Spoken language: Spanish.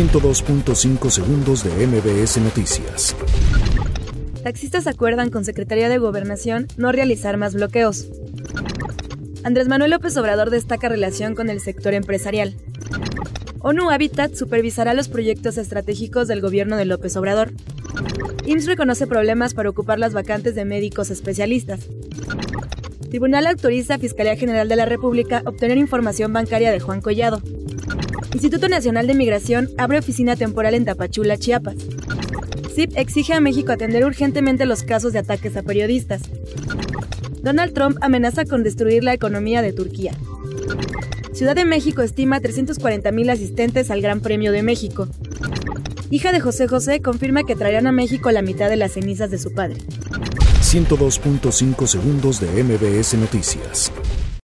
102.5 segundos de MBS Noticias. Taxistas acuerdan con Secretaría de Gobernación no realizar más bloqueos. Andrés Manuel López Obrador destaca relación con el sector empresarial. ONU Habitat supervisará los proyectos estratégicos del gobierno de López Obrador. IMSS reconoce problemas para ocupar las vacantes de médicos especialistas. Tribunal autoriza a Fiscalía General de la República obtener información bancaria de Juan Collado. Instituto Nacional de Migración abre oficina temporal en Tapachula, Chiapas. CIP exige a México atender urgentemente los casos de ataques a periodistas. Donald Trump amenaza con destruir la economía de Turquía. Ciudad de México estima 340.000 asistentes al Gran Premio de México. Hija de José José confirma que traerán a México la mitad de las cenizas de su padre. 102.5 segundos de MBS Noticias.